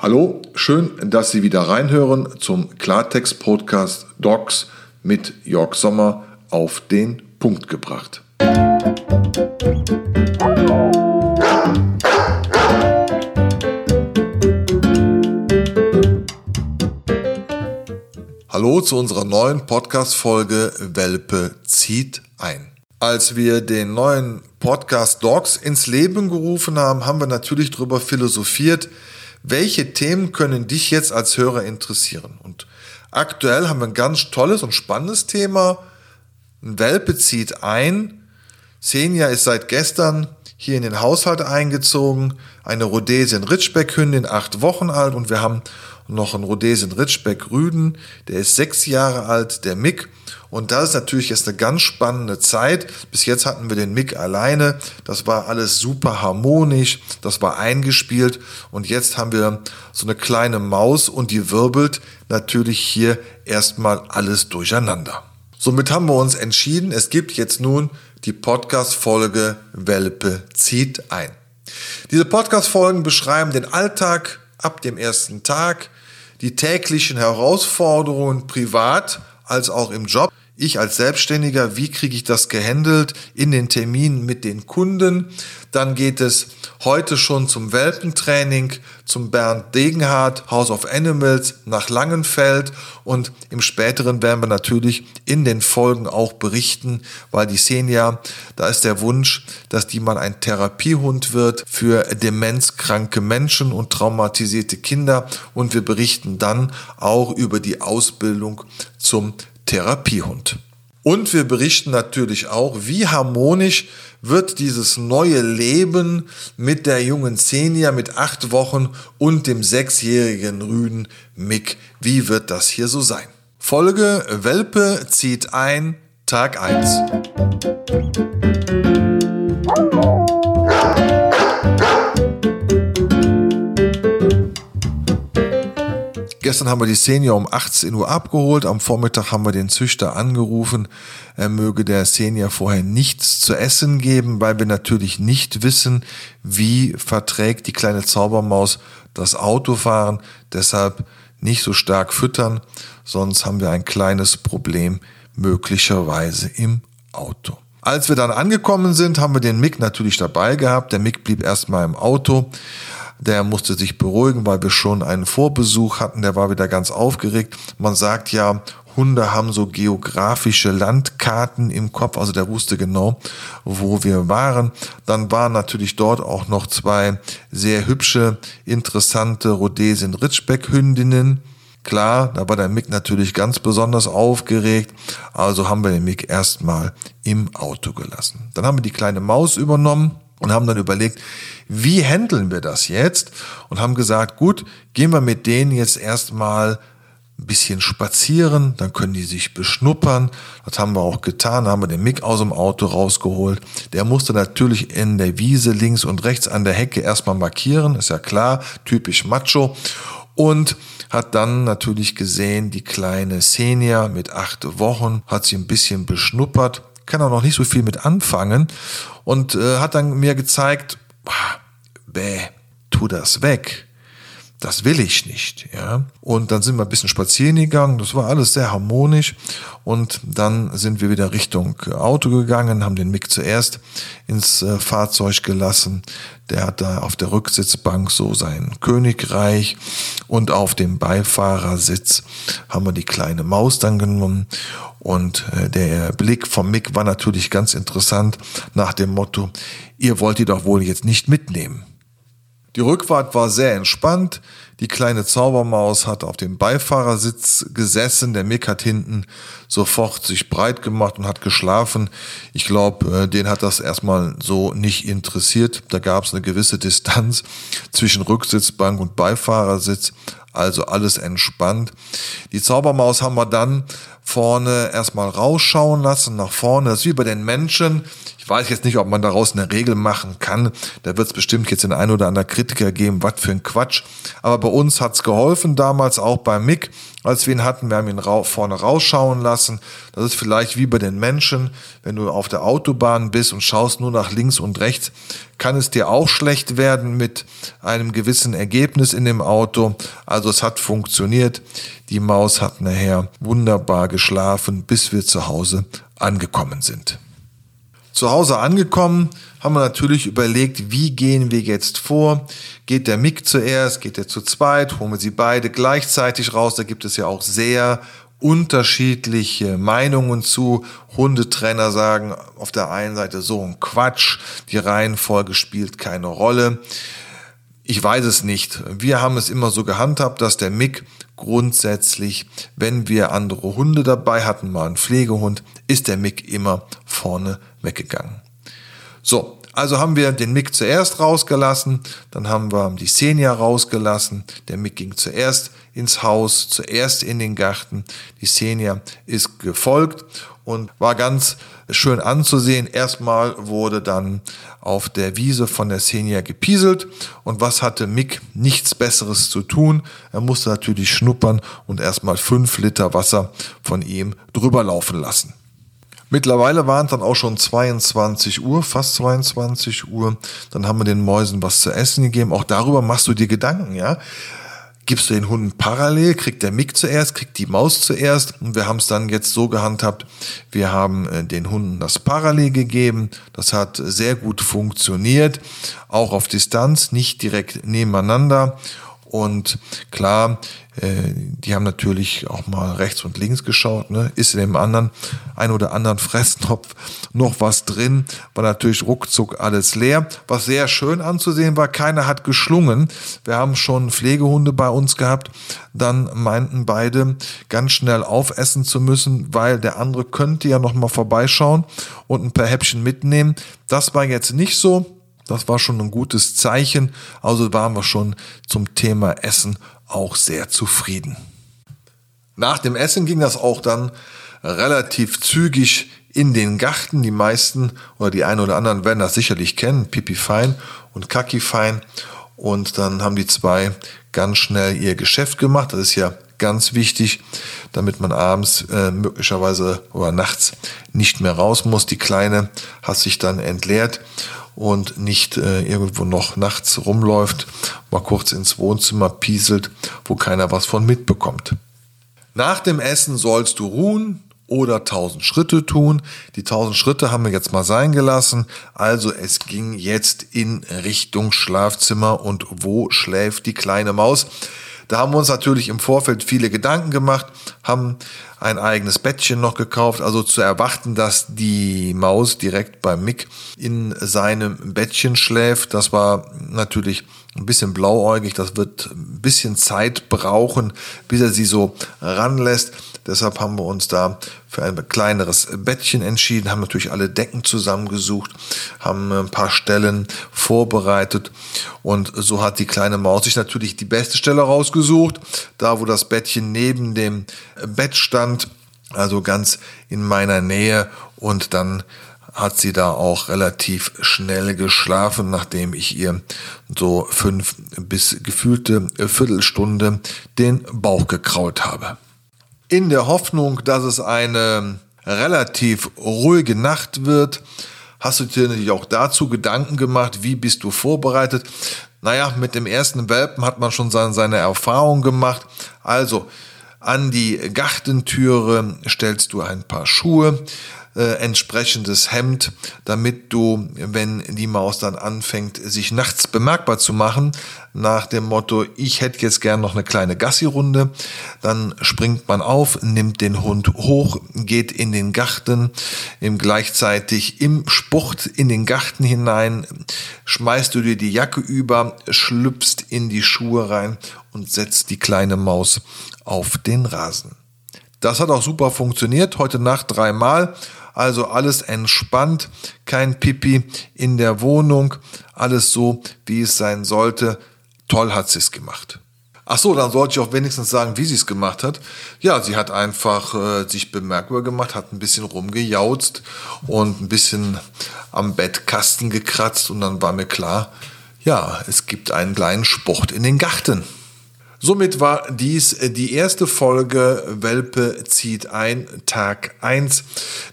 Hallo, schön, dass Sie wieder reinhören zum Klartext-Podcast Docs mit Jörg Sommer auf den Punkt gebracht. Hallo zu unserer neuen Podcast-Folge Welpe zieht ein. Als wir den neuen Podcast Docs ins Leben gerufen haben, haben wir natürlich darüber philosophiert, welche Themen können dich jetzt als Hörer interessieren? Und aktuell haben wir ein ganz tolles und spannendes Thema. Ein Welpe zieht ein. Senja ist seit gestern hier in den Haushalt eingezogen. Eine Rhodesien Ritschbeck-Hündin, acht Wochen alt. Und wir haben noch einen Rhodesien Ritschbeck-Rüden. Der ist sechs Jahre alt, der Mick. Und das ist natürlich jetzt eine ganz spannende Zeit. Bis jetzt hatten wir den Mick alleine. Das war alles super harmonisch. Das war eingespielt. Und jetzt haben wir so eine kleine Maus und die wirbelt natürlich hier erstmal alles durcheinander. Somit haben wir uns entschieden, es gibt jetzt nun die Podcast-Folge Welpe zieht ein. Diese Podcast-Folgen beschreiben den Alltag ab dem ersten Tag, die täglichen Herausforderungen privat als auch im Job ich als Selbstständiger, wie kriege ich das gehandelt in den Terminen mit den Kunden. Dann geht es heute schon zum Welpentraining, zum Bernd Degenhardt, House of Animals nach Langenfeld und im späteren werden wir natürlich in den Folgen auch berichten, weil die Senja, da ist der Wunsch, dass die mal ein Therapiehund wird für demenzkranke Menschen und traumatisierte Kinder und wir berichten dann auch über die Ausbildung zum Therapiehund. Und wir berichten natürlich auch, wie harmonisch wird dieses neue Leben mit der jungen Xenia mit acht Wochen und dem sechsjährigen Rüden Mick. Wie wird das hier so sein? Folge Welpe zieht ein, Tag 1. Gestern haben wir die Senior um 18 Uhr abgeholt. Am Vormittag haben wir den Züchter angerufen. Er möge der Senior vorher nichts zu essen geben, weil wir natürlich nicht wissen, wie verträgt die kleine Zaubermaus das Autofahren. Deshalb nicht so stark füttern, sonst haben wir ein kleines Problem möglicherweise im Auto. Als wir dann angekommen sind, haben wir den Mick natürlich dabei gehabt. Der Mick blieb erstmal im Auto. Der musste sich beruhigen, weil wir schon einen Vorbesuch hatten. Der war wieder ganz aufgeregt. Man sagt ja, Hunde haben so geografische Landkarten im Kopf, also der wusste genau, wo wir waren. Dann waren natürlich dort auch noch zwei sehr hübsche, interessante Rhodesien Ritschbeck Hündinnen. Klar, da war der Mick natürlich ganz besonders aufgeregt, also haben wir den Mick erstmal im Auto gelassen. Dann haben wir die kleine Maus übernommen und haben dann überlegt, wie handeln wir das jetzt? Und haben gesagt, gut, gehen wir mit denen jetzt erstmal ein bisschen spazieren, dann können die sich beschnuppern. Das haben wir auch getan, da haben wir den Mick aus dem Auto rausgeholt. Der musste natürlich in der Wiese links und rechts an der Hecke erstmal markieren, ist ja klar, typisch Macho. Und hat dann natürlich gesehen, die kleine Senia mit acht Wochen hat sie ein bisschen beschnuppert, kann auch noch nicht so viel mit anfangen und äh, hat dann mir gezeigt, bäh, tu das weg. Das will ich nicht, ja. Und dann sind wir ein bisschen spazieren gegangen. Das war alles sehr harmonisch. Und dann sind wir wieder Richtung Auto gegangen, haben den Mick zuerst ins äh, Fahrzeug gelassen. Der hat da auf der Rücksitzbank so sein Königreich. Und auf dem Beifahrersitz haben wir die kleine Maus dann genommen. Und äh, der Blick vom Mick war natürlich ganz interessant nach dem Motto, ihr wollt die doch wohl jetzt nicht mitnehmen. Die Rückfahrt war sehr entspannt. Die kleine Zaubermaus hat auf dem Beifahrersitz gesessen. Der Mick hat hinten sofort sich breit gemacht und hat geschlafen. Ich glaube, äh, den hat das erstmal so nicht interessiert. Da gab es eine gewisse Distanz zwischen Rücksitzbank und Beifahrersitz. Also alles entspannt. Die Zaubermaus haben wir dann vorne erstmal rausschauen lassen, nach vorne. Das ist wie bei den Menschen. Ich weiß jetzt nicht, ob man daraus eine Regel machen kann. Da wird es bestimmt jetzt den ein oder anderen Kritiker geben, was für ein Quatsch. Aber bei uns hat's geholfen, damals auch bei Mick, als wir ihn hatten. Wir haben ihn ra vorne rausschauen lassen. Das ist vielleicht wie bei den Menschen, wenn du auf der Autobahn bist und schaust nur nach links und rechts, kann es dir auch schlecht werden mit einem gewissen Ergebnis in dem Auto. Also es hat funktioniert. Die Maus hat nachher wunderbar geschlafen, bis wir zu Hause angekommen sind. Zu Hause angekommen, haben wir natürlich überlegt, wie gehen wir jetzt vor? Geht der Mick zuerst, geht er zu zweit, holen wir sie beide gleichzeitig raus? Da gibt es ja auch sehr unterschiedliche Meinungen zu. Hundetrainer sagen auf der einen Seite so ein Quatsch, die Reihenfolge spielt keine Rolle. Ich weiß es nicht. Wir haben es immer so gehandhabt, dass der Mick grundsätzlich, wenn wir andere Hunde dabei hatten, mal einen Pflegehund, ist der Mick immer vorne weggegangen. So, also haben wir den Mick zuerst rausgelassen, dann haben wir die Xenia rausgelassen. Der Mick ging zuerst ins Haus, zuerst in den Garten. Die Xenia ist gefolgt und war ganz schön anzusehen. Erstmal wurde dann auf der Wiese von der Xenia gepieselt und was hatte Mick nichts besseres zu tun? Er musste natürlich schnuppern und erstmal fünf Liter Wasser von ihm drüber laufen lassen. Mittlerweile waren es dann auch schon 22 Uhr, fast 22 Uhr. Dann haben wir den Mäusen was zu essen gegeben. Auch darüber machst du dir Gedanken, ja gibst du den Hunden parallel, kriegt der Mick zuerst, kriegt die Maus zuerst. Und wir haben es dann jetzt so gehandhabt, wir haben äh, den Hunden das parallel gegeben. Das hat sehr gut funktioniert, auch auf Distanz, nicht direkt nebeneinander. Und klar, äh, die haben natürlich auch mal rechts und links geschaut. Ne? Ist in dem anderen, ein oder anderen Fresstopf noch was drin? War natürlich ruckzuck alles leer. Was sehr schön anzusehen war, keiner hat geschlungen. Wir haben schon Pflegehunde bei uns gehabt. Dann meinten beide, ganz schnell aufessen zu müssen, weil der andere könnte ja noch mal vorbeischauen und ein paar Häppchen mitnehmen. Das war jetzt nicht so. Das war schon ein gutes Zeichen. Also waren wir schon zum Thema Essen auch sehr zufrieden. Nach dem Essen ging das auch dann relativ zügig in den Garten. Die meisten oder die einen oder anderen werden das sicherlich kennen. Pipi Fein und Kaki Fein. Und dann haben die zwei ganz schnell ihr Geschäft gemacht. Das ist ja ganz wichtig, damit man abends äh, möglicherweise oder nachts nicht mehr raus muss. Die Kleine hat sich dann entleert und nicht äh, irgendwo noch nachts rumläuft, mal kurz ins Wohnzimmer pieselt, wo keiner was von mitbekommt. Nach dem Essen sollst du ruhen oder 1000 Schritte tun. Die 1000 Schritte haben wir jetzt mal sein gelassen. Also es ging jetzt in Richtung Schlafzimmer und wo schläft die kleine Maus? Da haben wir uns natürlich im Vorfeld viele Gedanken gemacht, haben ein eigenes Bettchen noch gekauft. Also zu erwarten, dass die Maus direkt beim Mick in seinem Bettchen schläft, das war natürlich ein bisschen blauäugig. Das wird ein bisschen Zeit brauchen, bis er sie so ranlässt. Deshalb haben wir uns da für ein kleineres Bettchen entschieden, haben natürlich alle Decken zusammengesucht, haben ein paar Stellen vorbereitet und so hat die kleine Maus sich natürlich die beste Stelle rausgesucht, da wo das Bettchen neben dem Bett stand, also ganz in meiner Nähe und dann hat sie da auch relativ schnell geschlafen, nachdem ich ihr so fünf bis gefühlte Viertelstunde den Bauch gekraut habe in der Hoffnung, dass es eine relativ ruhige Nacht wird, hast du dir natürlich auch dazu Gedanken gemacht, wie bist du vorbereitet? Naja, mit dem ersten Welpen hat man schon seine, Erfahrung gemacht. Also, an die Gartentüre stellst du ein paar Schuhe, äh, entsprechendes Hemd, damit du, wenn die Maus dann anfängt, sich nachts bemerkbar zu machen, nach dem Motto, ich hätte jetzt gern noch eine kleine Gassi-Runde, dann springt man auf, nimmt den Hund hoch, geht in den Garten, im gleichzeitig im Sport in den Garten hinein, schmeißt du dir die Jacke über, schlüpfst in die Schuhe rein und setzt die kleine Maus auf den Rasen. Das hat auch super funktioniert, heute Nacht dreimal also alles entspannt, kein Pipi in der Wohnung, alles so, wie es sein sollte. Toll hat sie es gemacht. Ach so, dann sollte ich auch wenigstens sagen, wie sie es gemacht hat. Ja, sie hat einfach äh, sich bemerkbar gemacht, hat ein bisschen rumgejauzt und ein bisschen am Bettkasten gekratzt und dann war mir klar, ja, es gibt einen kleinen Sport in den Garten. Somit war dies die erste Folge Welpe zieht ein, Tag 1.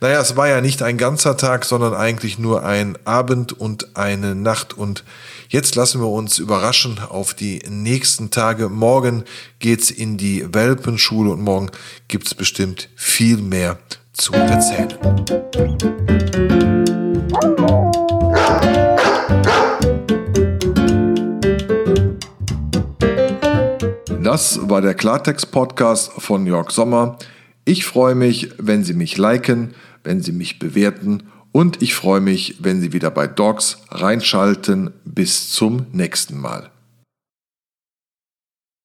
Naja, es war ja nicht ein ganzer Tag, sondern eigentlich nur ein Abend und eine Nacht und Jetzt lassen wir uns überraschen auf die nächsten Tage. Morgen geht's in die Welpenschule und morgen gibt's bestimmt viel mehr zu erzählen. Das war der Klartext-Podcast von Jörg Sommer. Ich freue mich, wenn Sie mich liken, wenn Sie mich bewerten und ich freue mich, wenn Sie wieder bei Dogs reinschalten. Bis zum nächsten Mal.